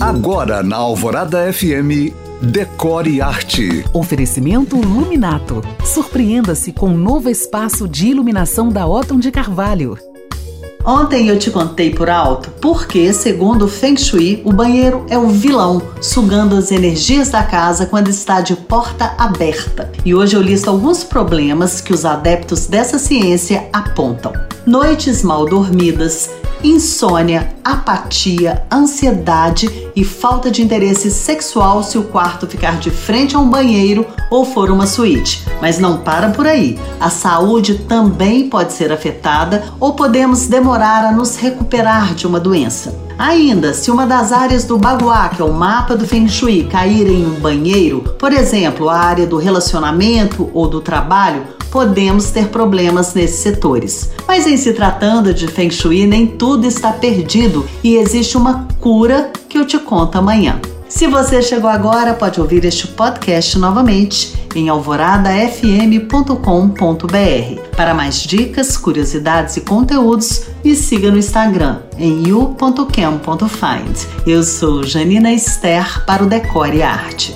Agora na Alvorada FM, Decore Arte. Oferecimento Luminato. Surpreenda-se com um novo espaço de iluminação da Otton de Carvalho. Ontem eu te contei por alto porque, segundo o Feng Shui, o banheiro é o vilão, sugando as energias da casa quando está de porta aberta. E hoje eu listo alguns problemas que os adeptos dessa ciência apontam: noites mal dormidas, insônia, apatia, ansiedade e falta de interesse sexual se o quarto ficar de frente a um banheiro ou for uma suíte. Mas não para por aí. A saúde também pode ser afetada ou podemos demorar a nos recuperar de uma doença. Ainda, se uma das áreas do Bagua, que é o mapa do Feng Shui, cair em um banheiro, por exemplo, a área do relacionamento ou do trabalho, podemos ter problemas nesses setores. Mas em se tratando de Feng Shui, nem tudo está perdido e existe uma cura que eu te conto amanhã. Se você chegou agora, pode ouvir este podcast novamente em alvoradafm.com.br. Para mais dicas, curiosidades e conteúdos, me siga no Instagram em you.cam.find. Eu sou Janina Esther para o Decore Arte.